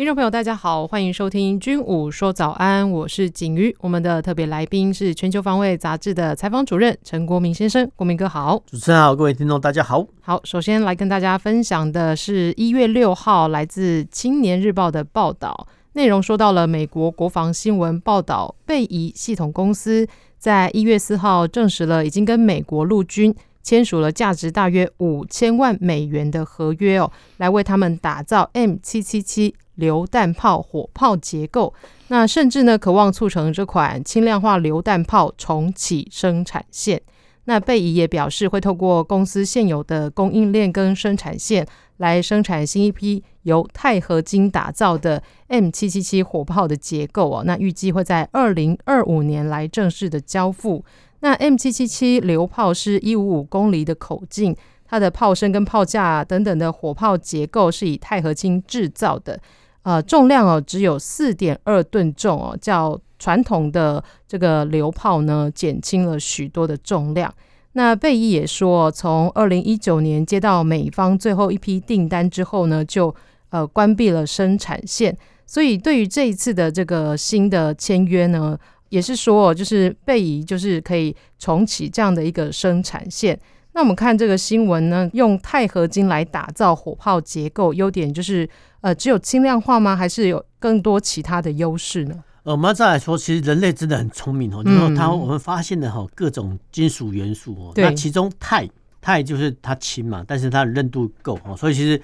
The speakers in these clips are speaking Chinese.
听众朋友，大家好，欢迎收听《军武说早安》，我是景瑜。我们的特别来宾是《全球防卫杂志》的采访主任陈国铭先生，国铭哥好。主持人好，各位听众大家好。好，首先来跟大家分享的是一月六号来自《青年日报》的报道，内容说到了美国国防新闻报道，贝仪系统公司在一月四号证实了已经跟美国陆军。签署了价值大约五千万美元的合约哦，来为他们打造 M 七七七榴弹炮火炮结构。那甚至呢，渴望促成这款轻量化榴弹炮重启生产线。那贝仪也表示，会透过公司现有的供应链跟生产线来生产新一批由钛合金打造的 M 七七七火炮的结构哦。那预计会在二零二五年来正式的交付。那 M 七七七榴炮是一五五公里的口径，它的炮身跟炮架等等的火炮结构是以钛合金制造的，呃，重量哦只有四点二吨重哦，较传统的这个榴炮呢减轻了许多的重量。那贝伊也说，从二零一九年接到美方最后一批订单之后呢，就呃关闭了生产线，所以对于这一次的这个新的签约呢。也是说，就是贝仪就是可以重启这样的一个生产线。那我们看这个新闻呢，用钛合金来打造火炮结构，优点就是呃，只有轻量化吗？还是有更多其他的优势呢？呃，我们要再来说，其实人类真的很聪明哦。就是说，它我们发现的哈各种金属元素哦，那其中钛钛就是它轻嘛，但是它的韧度够哦，所以其实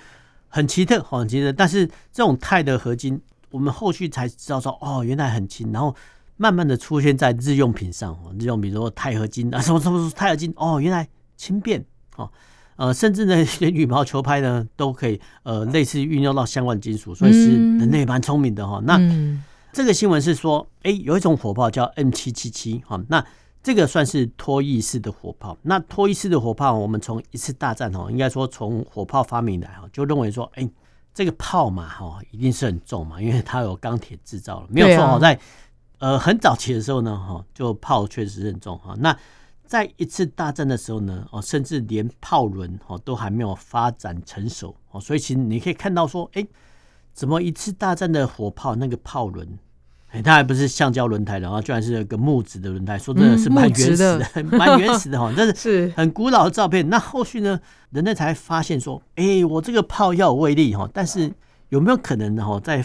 很奇特，很奇特。但是这种钛的合金，我们后续才知道说，哦，原来很轻，然后。慢慢的出现在日用品上哦，日用比如说钛合金啊，什么什么钛合金哦，原来轻便哦，呃，甚至呢，连羽毛球拍呢都可以呃类似运用到相关金属，所以是人类蛮聪明的哈。那这个新闻是说，哎，有一种火炮叫 M 七七七哈，那这个算是脱翼式的火炮。那脱翼式的火炮，我们从一次大战哦，应该说从火炮发明来哈，就认为说，哎，这个炮嘛哈，一定是很重嘛，因为它有钢铁制造了，没有错哦，在。呃，很早期的时候呢，哈，就炮确实很重哈。那在一次大战的时候呢，哦，甚至连炮轮哈都还没有发展成熟哦，所以其实你可以看到说，哎，怎么一次大战的火炮那个炮轮，哎，它还不是橡胶轮胎的，然后居然是一个木质的轮胎，说真的是 蛮原始的，蛮原始的哈，这是很古老的照片。那后续呢，人类才发现说，哎，我这个炮要有威力哈，但是有没有可能呢？哈，在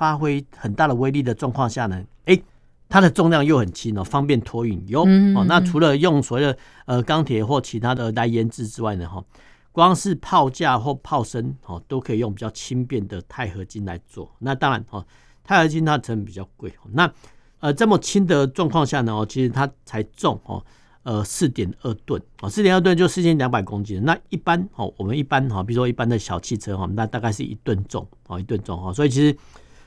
发挥很大的威力的状况下呢，哎。它的重量又很轻哦，方便托运。有哦，那除了用所谓的呃钢铁或其他的来研制之外呢，哈，光是炮架或炮身哦，都可以用比较轻便的钛合金来做。那当然哦，钛合金它成本比较贵。那呃这么轻的状况下呢，哦，其实它才重哦，呃四点二吨哦，四点二吨就四千两百公斤。那一般哦，我们一般哈，比如说一般的小汽车哈，那大概是一吨重哦，一吨重哈，所以其实。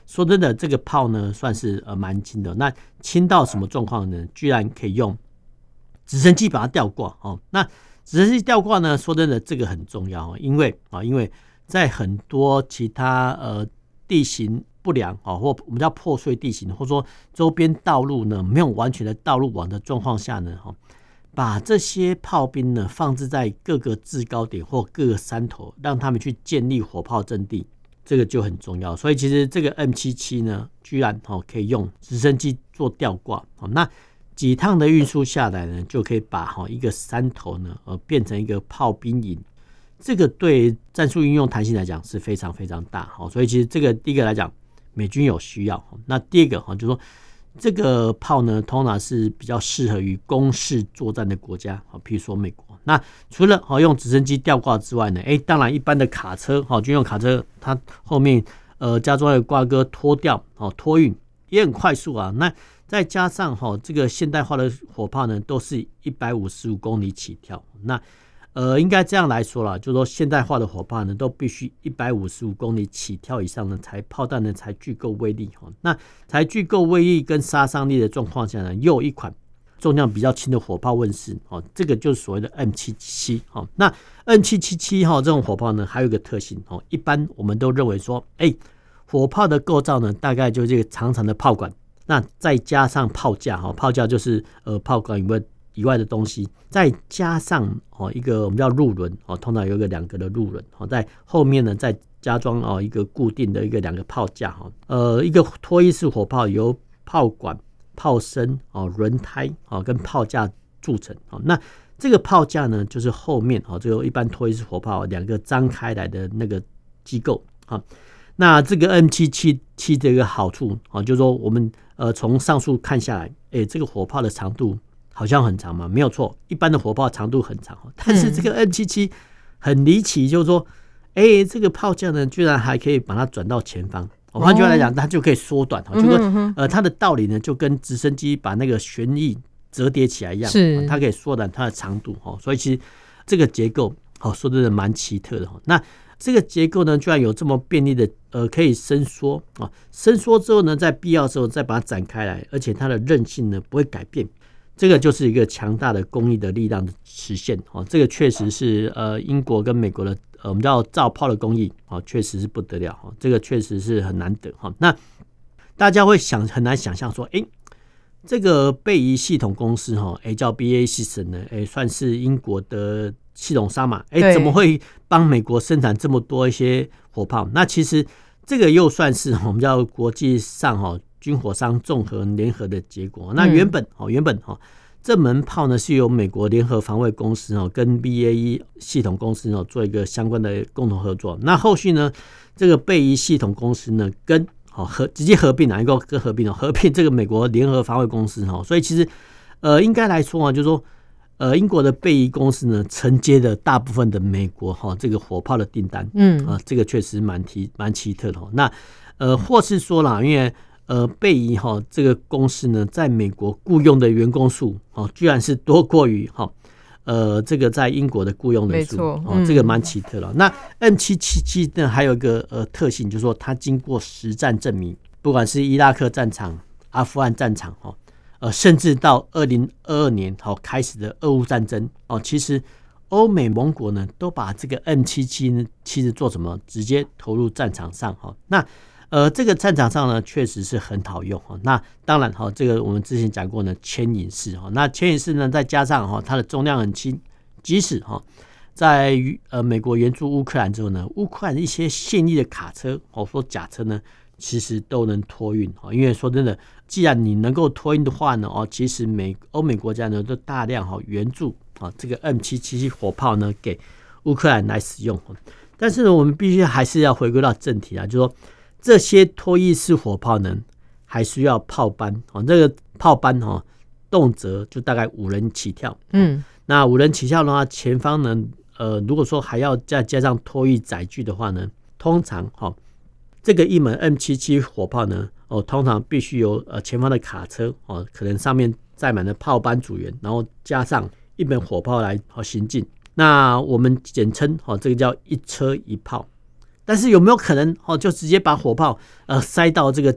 说真的，这个炮呢算是呃蛮轻的。那轻到什么状况呢？居然可以用直升机把它吊挂哦。那直升机吊挂呢？说真的，这个很重要哦，因为啊，因为在很多其他呃地形不良啊，或我们叫破碎地形，或者说周边道路呢没有完全的道路网的状况下呢，哈，把这些炮兵呢放置在各个制高点或各个山头，让他们去建立火炮阵地。这个就很重要，所以其实这个 M 七七呢，居然哦可以用直升机做吊挂。哦，那几趟的运输下来呢，就可以把哈一个山头呢，呃变成一个炮兵营，这个对战术运用弹性来讲是非常非常大。哈，所以其实这个第一个来讲，美军有需要，那第二个哈就是说。这个炮呢，通常是比较适合于攻势作战的国家，啊，譬如说美国。那除了好用直升机吊挂之外呢，哎，当然一般的卡车，哈，军用卡车，它后面呃加装的挂钩拖吊，哦，托运也很快速啊。那再加上哈，这个现代化的火炮呢，都是一百五十五公里起跳。那呃，应该这样来说啦，就是说现代化的火炮呢，都必须一百五十五公里起跳以上呢，才炮弹呢才具够威力哈。那才具够威力跟杀伤力的状况下呢，又一款重量比较轻的火炮问世哦，这个就是所谓的 M 七七哈。那 M 七七七哈这种火炮呢，还有一个特性哦，一般我们都认为说，哎，火炮的构造呢，大概就是这个长长的炮管，那再加上炮架哈，炮架就是呃炮管以外。以外的东西，再加上哦一个我们叫入轮哦，通常有一个两个的入轮哦，在后面呢再加装哦一个固定的一个两个炮架哈，呃一个拖曳式火炮由炮管、炮身哦、轮胎哦跟炮架组成哦，那这个炮架呢就是后面哦，最后一般拖曳式火炮两个张开来的那个机构啊，那这个 M 七七七的一个好处啊，就是说我们呃从上述看下来，哎这个火炮的长度。好像很长嘛，没有错。一般的火炮长度很长哦，但是这个 N 七七很离奇，就是说，哎、欸，这个炮架呢，居然还可以把它转到前方。换句话来讲，它就可以缩短，哦就是说，呃，它的道理呢，就跟直升机把那个旋翼折叠起来一样，是它可以缩短它的长度。哈，所以其实这个结构，哦，说真的蛮奇特的。哈，那这个结构呢，居然有这么便利的，呃，可以伸缩啊，伸缩之后呢，在必要时候再把它展开来，而且它的韧性呢不会改变。这个就是一个强大的工艺的力量的实现哦，这个确实是呃英国跟美国的呃我们叫造炮的工艺哦，确实是不得了哈，这个确实是很难得哈。那大家会想很难想象说，哎，这个贝仪系统公司哈，哎叫 BAE Systems 呢，哎算是英国的系统商嘛，哎怎么会帮美国生产这么多一些火炮？那其实这个又算是我们叫国际上哈。军火商综合联合的结果。那原本哦，原本哦，这门炮呢是由美国联合防卫公司哦跟 BAE 系统公司哦做一个相关的共同合作。那后续呢，这个贝仪系统公司呢跟哦合直接合并哪一个跟合并哦？合并这个美国联合防卫公司哦。所以其实呃，应该来说啊，就是说呃，英国的贝仪公司呢承接的大部分的美国哈这个火炮的订单。嗯啊，这个确实蛮奇蛮奇特的。那呃，或是说啦，因为呃，贝仪哈这个公司呢，在美国雇佣的员工数哦，居然是多过于哈呃这个在英国的雇佣人数哦，这个蛮奇特了。那 N 七七七呢，还有一个呃特性，就是说它经过实战证明，不管是伊拉克战场、阿富汗战场哈，呃，甚至到二零二二年好开始的俄乌战争哦，其实欧美盟国呢都把这个 N 七七呢其实做什么，直接投入战场上哈那。呃，这个战场上呢，确实是很好用哈。那当然哈，这个我们之前讲过呢，牵引式哈。那牵引式呢，再加上哈，它的重量很轻，即使哈在呃美国援助乌克兰之后呢，乌克兰一些现役的卡车或说甲车呢，其实都能托运哈。因为说真的，既然你能够托运的话呢，哦，其实美欧美国家呢都大量哈援助啊这个 M 七七七火炮呢给乌克兰来使用。但是呢，我们必须还是要回归到正题啊，就是说。这些脱曳式火炮呢，还需要炮班哦。这个炮班哦，动辄就大概五人起跳。嗯，那五人起跳的话，前方呢，呃，如果说还要再加上脱曳载具的话呢，通常哈，这个一门 M 七七火炮呢，哦，通常必须由呃前方的卡车哦，可能上面载满了炮班组员，然后加上一门火炮来哦行进。那我们简称哦，这个叫一车一炮。但是有没有可能哦，就直接把火炮呃塞到这个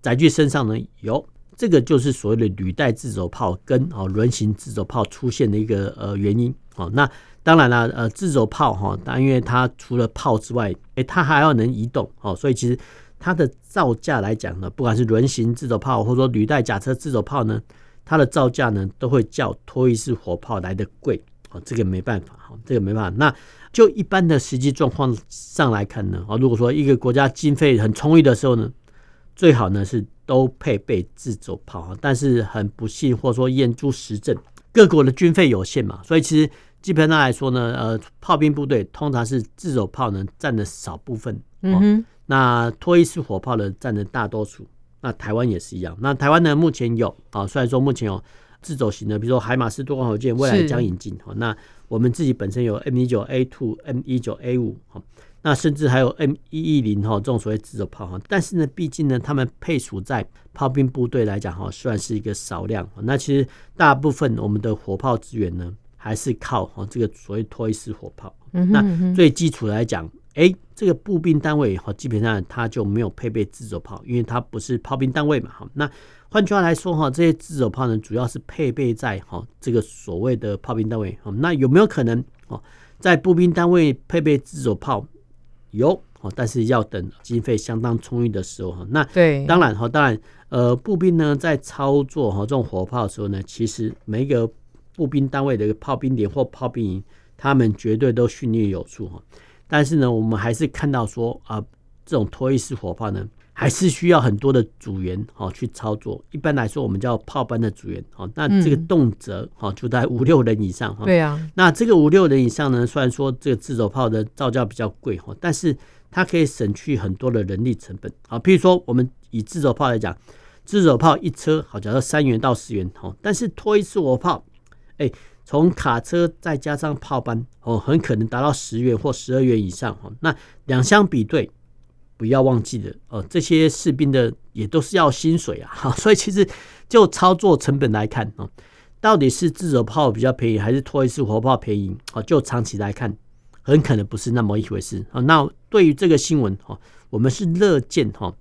载具身上呢？有，这个就是所谓的履带自走炮跟哦轮型自走炮出现的一个呃原因哦。那当然了，呃自走炮哈，但因为它除了炮之外，诶，它还要能移动哦，所以其实它的造价来讲呢，不管是轮型自走炮或者说履带甲车自走炮呢，它的造价呢都会较拖曳式火炮来的贵哦。这个没办法哈，这个没办法。那就一般的实际状况上来看呢，啊，如果说一个国家经费很充裕的时候呢，最好呢是都配备自走炮啊。但是很不幸或者说验诸实证，各国的军费有限嘛，所以其实基本上来说呢，呃，炮兵部队通常是自走炮呢占了少部分，嗯哼，那拖曳式火炮呢占了大多数。那台湾也是一样，那台湾呢目前有啊，虽然说目前有自走型的，比如说海马斯多管火箭，未来将引进，那。我们自己本身有 M 一九 A two、M 一九 A 五哈，那甚至还有 M 一一零哈这种所谓自走炮哈，但是呢，毕竟呢，他们配属在炮兵部队来讲哈，算是一个少量。那其实大部分我们的火炮资源呢，还是靠哈这个所谓托伊斯火炮。嗯哼嗯哼，那最基础来讲，哎，这个步兵单位哈基本上它就没有配备自走炮，因为它不是炮兵单位嘛。哈，那换句话来说哈，这些自走炮呢，主要是配备在哈这个所谓的炮兵单位。那有没有可能哦，在步兵单位配备自走炮？有哦。但是要等经费相当充裕的时候哈，那对，当然哈，当然呃，步兵呢在操作哈这种火炮的时候呢，其实每一个步兵单位的一个炮兵连或炮兵营，他们绝对都训练有素哈。但是呢，我们还是看到说啊，这种脱曳式火炮呢，还是需要很多的组员哈去操作。一般来说，我们叫炮班的组员哈，那这个动辄哈就在五六人以上哈。对啊，那这个五六人以上呢，虽然说这个自走炮的造价比较贵哈，但是它可以省去很多的人力成本啊，譬如说我们以自走炮来讲，自走炮一车好，假设三元到十元哦，但是拖一次火炮，哎，从卡车再加上炮班哦，很可能达到十元或十二元以上哦。那两相比对，不要忘记了哦，这些士兵的也都是要薪水啊，哈，所以其实就操作成本来看哦，到底是自走炮比较便宜，还是拖一次火炮便宜？哦，就长期来看。很可能不是那么一回事啊。那对于这个新闻啊，我们是乐见哈，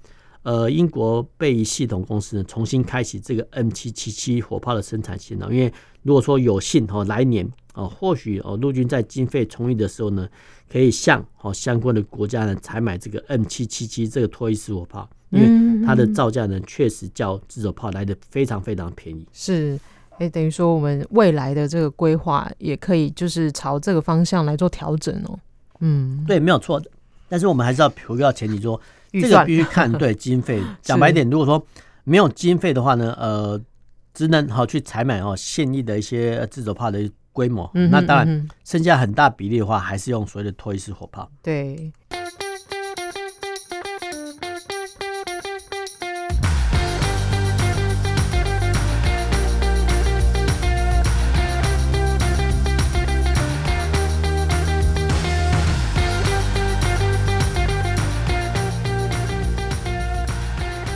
呃，英国被系统公司呢重新开启这个 M 七七七火炮的生产线了。因为如果说有幸哈，来年啊，或许哦，陆军在经费充裕的时候呢，可以向哦相关的国家呢采买这个 M 七七七这个拖曳式火炮，因为它的造价呢确实较自走炮来的非常非常便宜。是。哎，等于说我们未来的这个规划也可以就是朝这个方向来做调整哦。嗯，对，没有错的。但是我们还是要回到前提说，这个必须看 对经费。讲白一点，如果说没有经费的话呢，呃，只能好去采买哦现役的一些自走炮的规模。嗯，那当然，剩下很大比例的话，还是用所谓的拖曳式火炮。对。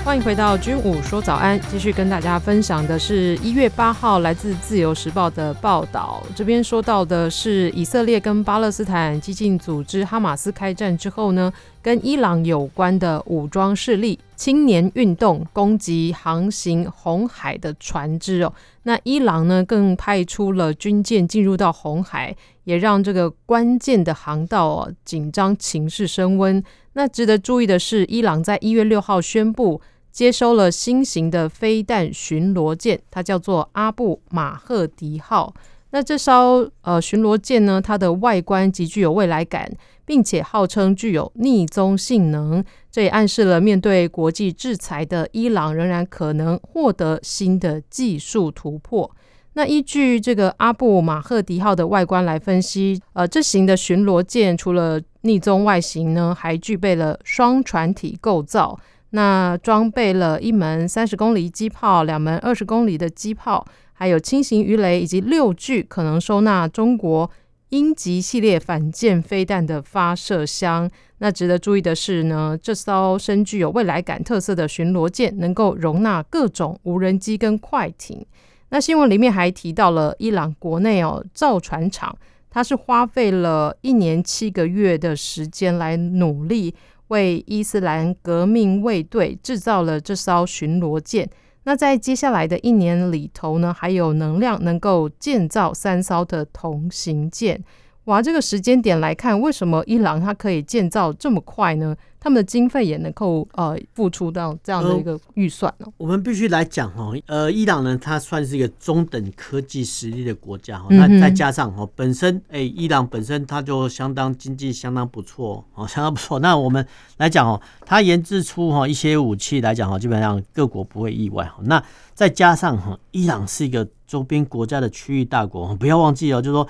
欢迎回到军武说早安，继续跟大家分享的是一月八号来自自由时报的报道。这边说到的是以色列跟巴勒斯坦激进组织哈马斯开战之后呢，跟伊朗有关的武装势力青年运动攻击航行红海的船只哦。那伊朗呢更派出了军舰进入到红海，也让这个关键的航道哦紧张情势升温。那值得注意的是，伊朗在一月六号宣布。接收了新型的飞弹巡逻舰，它叫做阿布马赫迪号。那这艘呃巡逻舰呢，它的外观极具有未来感，并且号称具有匿踪性能。这也暗示了面对国际制裁的伊朗仍然可能获得新的技术突破。那依据这个阿布马赫迪号的外观来分析，呃，这型的巡逻舰除了匿踪外形呢，还具备了双船体构造。那装备了一门三十公里机炮，两门二十公里的机炮，还有轻型鱼雷以及六具可能收纳中国鹰击系列反舰飞弹的发射箱。那值得注意的是呢，这艘深具有未来感特色的巡逻舰能够容纳各种无人机跟快艇。那新闻里面还提到了伊朗国内哦造船厂，它是花费了一年七个月的时间来努力。为伊斯兰革命卫队制造了这艘巡逻舰。那在接下来的一年里头呢，还有能量能够建造三艘的同型舰。哇，这个时间点来看，为什么伊朗它可以建造这么快呢？他们的经费也能够呃付出到这样的一个预算呢、哦呃？我们必须来讲哈，呃，伊朗呢，它算是一个中等科技实力的国家哈，那再加上哈，本身哎、欸，伊朗本身它就相当经济相当不错哦，相当不错。那我们来讲哦，它研制出哈一些武器来讲哈，基本上各国不会意外哈。那再加上哈，伊朗是一个周边国家的区域大国，不要忘记哦，就是说。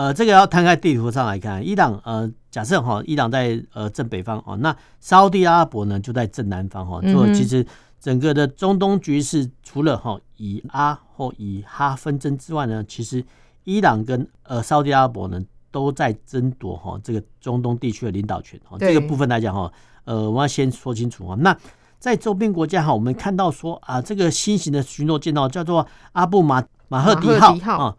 呃，这个要摊开地图上来看，伊朗呃，假设哈，伊朗在呃正北方哦，那沙乌地阿拉伯呢就在正南方哈。就其实整个的中东局势，除了哈以阿或以哈纷争之外呢，其实伊朗跟呃沙乌地阿拉伯呢都在争夺哈这个中东地区的领导权哈。这个部分来讲哈，呃，我要先说清楚啊。那在周边国家哈，我们看到说啊，这个新型的巡逻舰哦，叫做阿布马马赫迪号啊。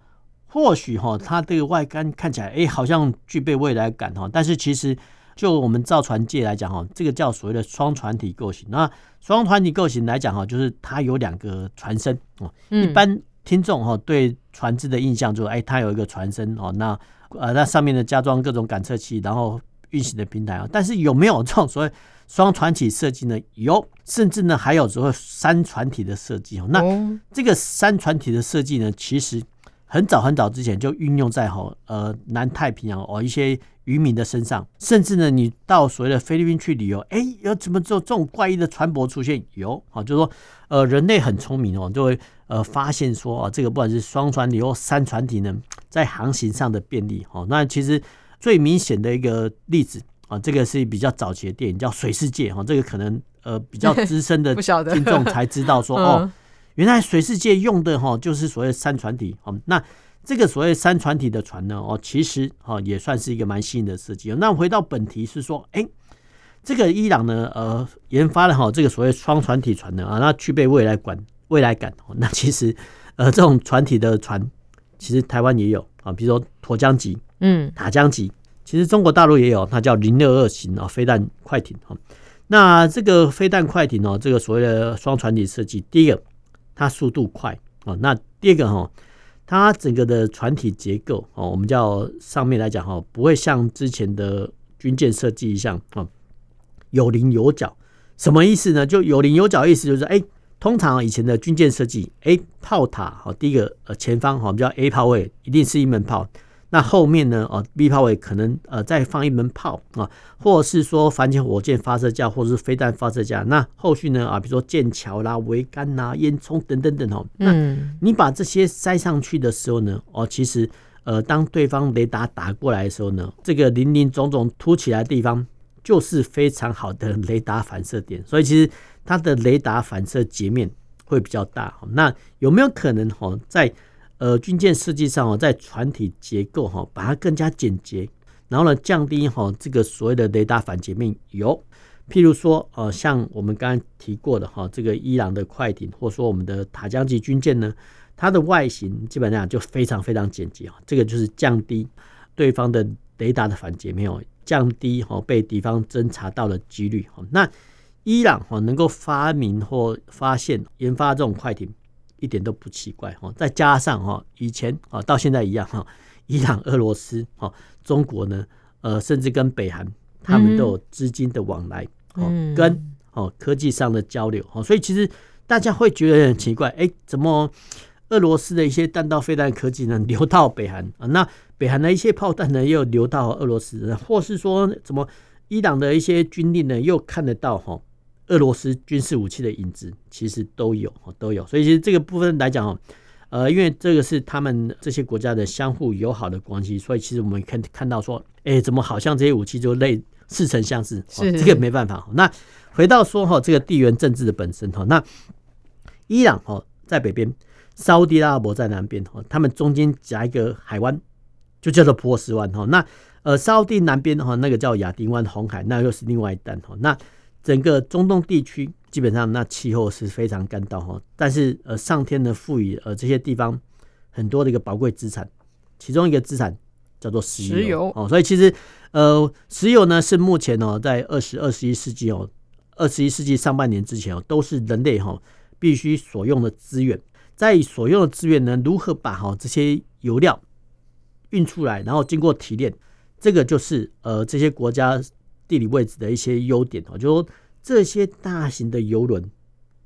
或许哈，它这个外观看起来，哎，好像具备未来感哈，但是其实就我们造船界来讲哈，这个叫所谓的双船体构型。那双船体构型来讲哈，就是它有两个船身哦。一般听众哈对船只的印象就是，哎，它有一个船身哦，那呃那上面的加装各种感测器，然后运行的平台啊。但是有没有这种所谓双船体设计呢？有，甚至呢还有所谓三船体的设计哦。那这个三船体的设计呢，其实很早很早之前就运用在哈呃南太平洋哦一些渔民的身上，甚至呢你到所谓的菲律宾去旅游，哎，有怎么做这种怪异的船舶出现？有啊，就是说呃人类很聪明哦，就会呃发现说啊这个不管是双船体或三船体呢，在航行上的便利哦。那其实最明显的一个例子。啊，这个是比较早期的电影，叫《水世界》哈，这个可能呃比较资深的 听众才知道说 哦，原来水世界用的哈就是所谓三船体哦。那这个所谓三船体的船呢哦，其实哈也算是一个蛮新颖的设计。那回到本题是说，哎，这个伊朗呢呃研发了哈这个所谓双船体船呢啊，那具备未来感未来感哦。那其实呃这种船体的船，其实台湾也有啊，比如说沱江级、嗯塔江级。其实中国大陆也有，它叫零六二型啊，飞弹快艇哈。那这个飞弹快艇哦，这个所谓的双船体设计，第一个它速度快哦，那第二个哈，它整个的船体结构哦，我们叫上面来讲哈，不会像之前的军舰设计一样啊，有棱有角。什么意思呢？就有棱有角，意思就是哎，通常以前的军舰设计，哎，炮塔哦，第一个呃前方哈，我们叫 A 炮位，一定是一门炮。那后面呢？哦，B 炮位可能呃再放一门炮啊，或者是说反潜火箭发射架，或者是飞弹发射架。那后续呢？啊，比如说剑桥啦、桅杆啦、烟囱等等等哦。那你把这些塞上去的时候呢？哦，其实呃，当对方雷达打过来的时候呢，这个林林总总凸起来的地方就是非常好的雷达反射点，所以其实它的雷达反射截面会比较大。那有没有可能哈在？呃，军舰设计上哦，在船体结构哈，把它更加简洁，然后呢，降低哈这个所谓的雷达反截面。有，譬如说，呃，像我们刚刚提过的哈，这个伊朗的快艇，或者说我们的塔江级军舰呢，它的外形基本上就非常非常简洁啊。这个就是降低对方的雷达的反截面哦，降低哈被敌方侦察到的几率。那伊朗哈能够发明或发现研发这种快艇。一点都不奇怪哈，再加上哈，以前啊到现在一样哈，伊朗、俄罗斯、哈中国呢，呃，甚至跟北韩，他们都有资金的往来，哦，跟哦科技上的交流，哦，所以其实大家会觉得很奇怪，哎，怎么俄罗斯的一些弹道飞弹科技呢流到北韩啊？那北韩的一些炮弹呢又流到俄罗斯，或是说怎么伊朗的一些军力呢又看得到哈？俄罗斯军事武器的影子其实都有，都有，所以其实这个部分来讲，呃，因为这个是他们这些国家的相互友好的关系，所以其实我们可以看到说，哎，怎么好像这些武器就类似曾相识？是这个没办法。那回到说哈，这个地缘政治的本身哈，那伊朗哈在北边，沙乌地阿拉伯在南边哈，他们中间夹一个海湾，就叫做波斯湾哈。那呃，沙乌地南边的话，那个叫亚丁湾红海，那又是另外一端哈。那整个中东地区基本上那气候是非常干燥哈，但是呃上天呢赋予呃这些地方很多的一个宝贵资产，其中一个资产叫做石油，石油哦，所以其实呃石油呢是目前哦在二十二十一世纪哦二十一世纪上半年之前哦都是人类哈必须所用的资源，在所用的资源呢如何把哈这些油料运出来，然后经过提炼，这个就是呃这些国家。地理位置的一些优点哦，就说这些大型的油轮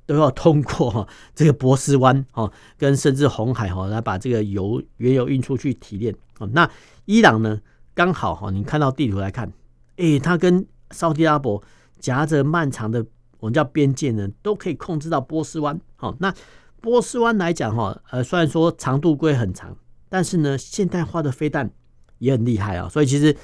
都要通过这个波斯湾哦，跟甚至红海哈来把这个油原油运出去提炼哦。那伊朗呢，刚好哈，你看到地图来看，诶，它跟沙乌地阿拉伯夹着漫长的我们叫边界呢，都可以控制到波斯湾。好，那波斯湾来讲哈，呃，虽然说长度归很长，但是呢，现代化的飞弹也很厉害啊，所以其实。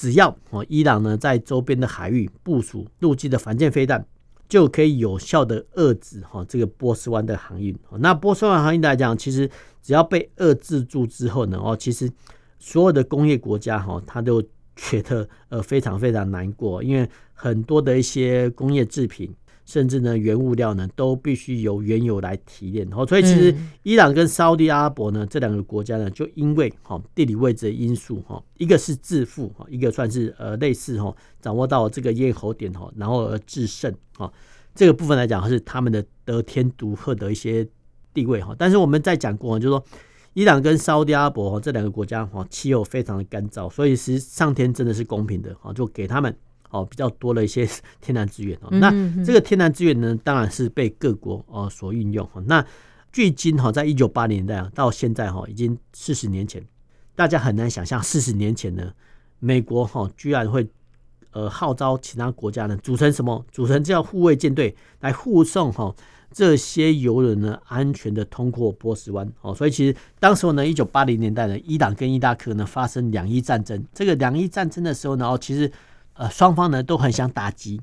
只要哦，伊朗呢在周边的海域部署陆基的反舰飞弹，就可以有效的遏制哈这个波斯湾的航运。那波斯湾航运来讲，其实只要被遏制住之后呢，哦，其实所有的工业国家哈，他都觉得呃非常非常难过，因为很多的一些工业制品，甚至呢，原物料呢都必须由原油来提炼。哦，所以其实伊朗跟沙乌地阿拉伯呢这两个国家呢，就因为哈地理位置的因素哈，一个是致富哈，一个算是呃类似哈，掌握到这个咽喉点哈，然后而制胜哈。这个部分来讲，是他们的得天独厚的一些地位哈。但是我们在讲过，就是说伊朗跟沙乌地阿拉伯这两个国家哈，气候非常的干燥，所以其实上天真的是公平的哈，就给他们。哦，比较多的一些 天然资源哦，那这个天然资源呢，当然是被各国哦所运用。那距今哈，在一九八零年代啊，到现在哈，已经四十年前，大家很难想象四十年前呢，美国哈居然会呃号召其他国家呢组成什么？组成这样护卫舰队来护送哈这些游人呢安全的通过波斯湾哦。所以其实当时候呢，一九八零年代呢，伊朗跟伊拉克呢发生两伊战争。这个两伊战争的时候呢，哦，其实。呃，双方呢都很想打击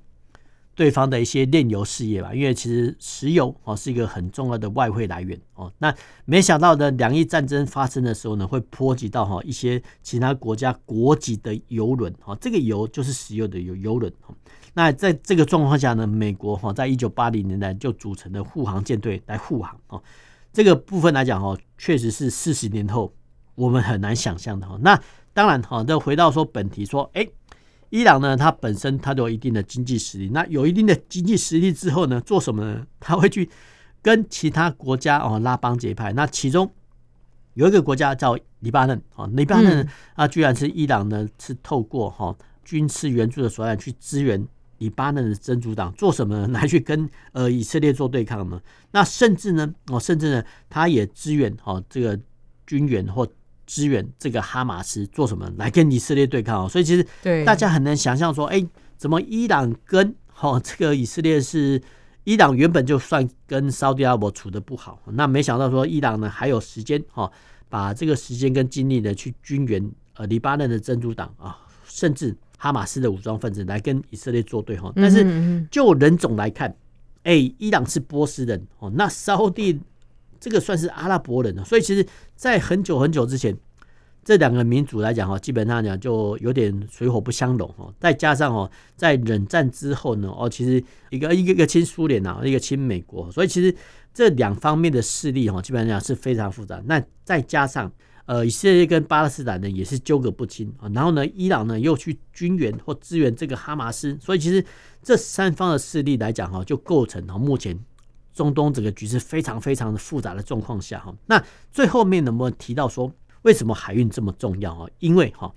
对方的一些炼油事业吧，因为其实石油哦是一个很重要的外汇来源哦。那没想到呢，两伊战争发生的时候呢，会波及到哈一些其他国家国籍的油轮哈，这个油就是石油的油油轮。那在这个状况下呢，美国哈在一九八零年代就组成了护航舰队来护航哦。这个部分来讲哈，确实是四十年后我们很难想象的哈。那当然哈，再回到说本题说，哎。伊朗呢，它本身它都有一定的经济实力。那有一定的经济实力之后呢，做什么呢？他会去跟其他国家哦拉帮结派。那其中有一个国家叫黎巴嫩啊，黎巴嫩啊，居然是伊朗呢是透过哈军事援助的手段去支援黎巴嫩的真主党，做什么呢？来去跟呃以色列做对抗呢？那甚至呢，哦，甚至呢，他也支援哦这个军援或。支援这个哈马斯做什么？来跟以色列对抗哦，所以其实大家很难想象说，哎，怎么伊朗跟哈这个以色列是伊朗原本就算跟沙乌地阿拉伯处的不好，那没想到说伊朗呢还有时间哈，把这个时间跟精力呢去军援呃黎巴嫩的真主党啊，甚至哈马斯的武装分子来跟以色列作对哈。但是就人种来看，哎，伊朗是波斯人哦，那沙乌地。这个算是阿拉伯人了，所以其实，在很久很久之前，这两个民族来讲哈，基本上讲就有点水火不相容哦。再加上哦，在冷战之后呢，哦，其实一个一个一个亲苏联啊，一个亲美国，所以其实这两方面的势力哈，基本上讲是非常复杂。那再加上呃，以色列跟巴勒斯坦呢也是纠葛不清啊，然后呢，伊朗呢又去军援或支援这个哈马斯，所以其实这三方的势力来讲哈，就构成了目前。中东整个局势非常非常的复杂的状况下哈，那最后面能不能提到说为什么海运这么重要啊？因为哈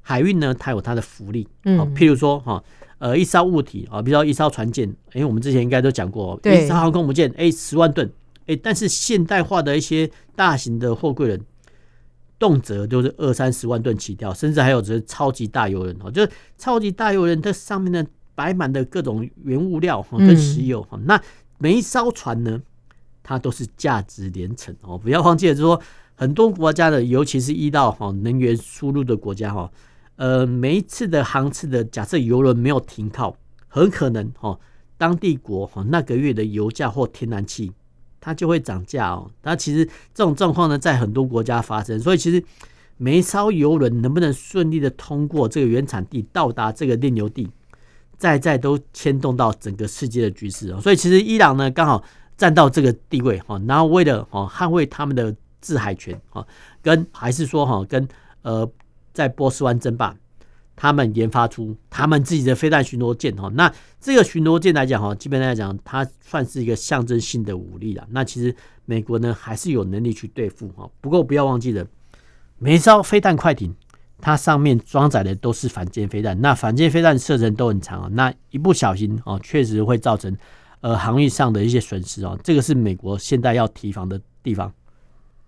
海运呢，它有它的福利，嗯，譬如说哈，呃，一艘物体啊，比如说一艘船舰，哎，我们之前应该都讲过，一艘航空母舰，哎，十万吨，哎，但是现代化的一些大型的货柜轮，动辄都是二三十万吨起跳，甚至还有这超级大油轮哦，就是超级大油轮，它上面呢摆满的各种原物料哈，跟石油哈，那。每一艘船呢，它都是价值连城哦。不要忘记了，就说很多国家的，尤其是依到哈能源输入的国家哈，呃，每一次的航次的假设油轮没有停靠，很可能哈当地国哈那个月的油价或天然气它就会涨价哦。那其实这种状况呢，在很多国家发生，所以其实每一艘油轮能不能顺利的通过这个原产地到达这个炼油地，在在都牵动到整个世界的局势哦，所以其实伊朗呢刚好站到这个地位哈，然后为了哈捍卫他们的制海权啊，跟还是说哈跟呃在波斯湾争霸，他们研发出他们自己的飞弹巡逻舰哈，那这个巡逻舰来讲哈，基本来讲它算是一个象征性的武力了。那其实美国呢还是有能力去对付哈，不过不要忘记了，每一艘飞弹快艇。它上面装载的都是反舰飞弹，那反舰飞弹射程都很长啊，那一不小心哦，确实会造成呃航运上的一些损失哦，这个是美国现在要提防的地方。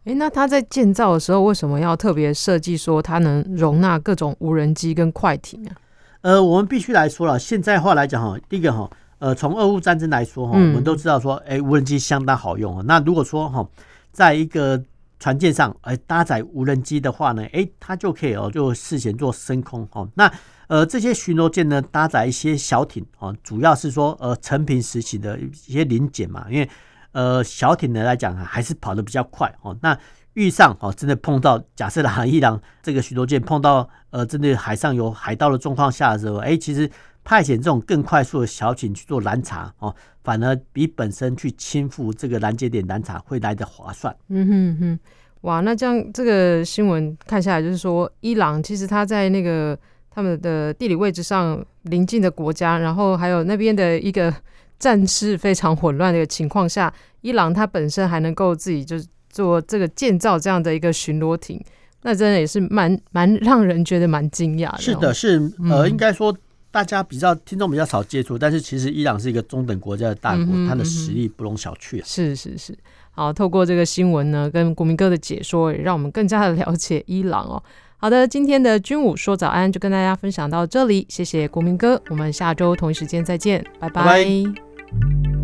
诶、欸，那它在建造的时候为什么要特别设计说它能容纳各种无人机跟快艇啊？呃，我们必须来说了，现在话来讲哈，第一个哈，呃，从俄乌战争来说哈，我们都知道说，哎、欸，无人机相当好用啊。那如果说哈，在一个船舰上，哎，搭载无人机的话呢，哎，它就可以哦，就事先做升空哦。那呃，这些巡逻舰呢，搭载一些小艇哦，主要是说呃，成平时期的一些零件嘛。因为呃，小艇呢来讲啊，还是跑得比较快哦。那遇上哦，真的碰到假设的伊朗这个巡逻舰碰到呃，真的海上有海盗的状况下的时候，哎，其实派遣这种更快速的小艇去做拦查哦，反而比本身去亲赴这个拦截点拦查会来得划算。嗯哼哼，哇，那这样这个新闻看下来，就是说伊朗其实他在那个他们的地理位置上邻近的国家，然后还有那边的一个战事非常混乱的一个情况下，伊朗它本身还能够自己就是做这个建造这样的一个巡逻艇，那真的也是蛮蛮让人觉得蛮惊讶的。是的，是呃，应该说。大家比较听众比较少接触，但是其实伊朗是一个中等国家的大国，嗯、它的实力不容小觑、啊。是是是，好，透过这个新闻呢，跟国民哥的解说，也让我们更加的了解伊朗哦。好的，今天的军武说早安就跟大家分享到这里，谢谢国民哥，我们下周同一时间再见，拜拜。拜拜。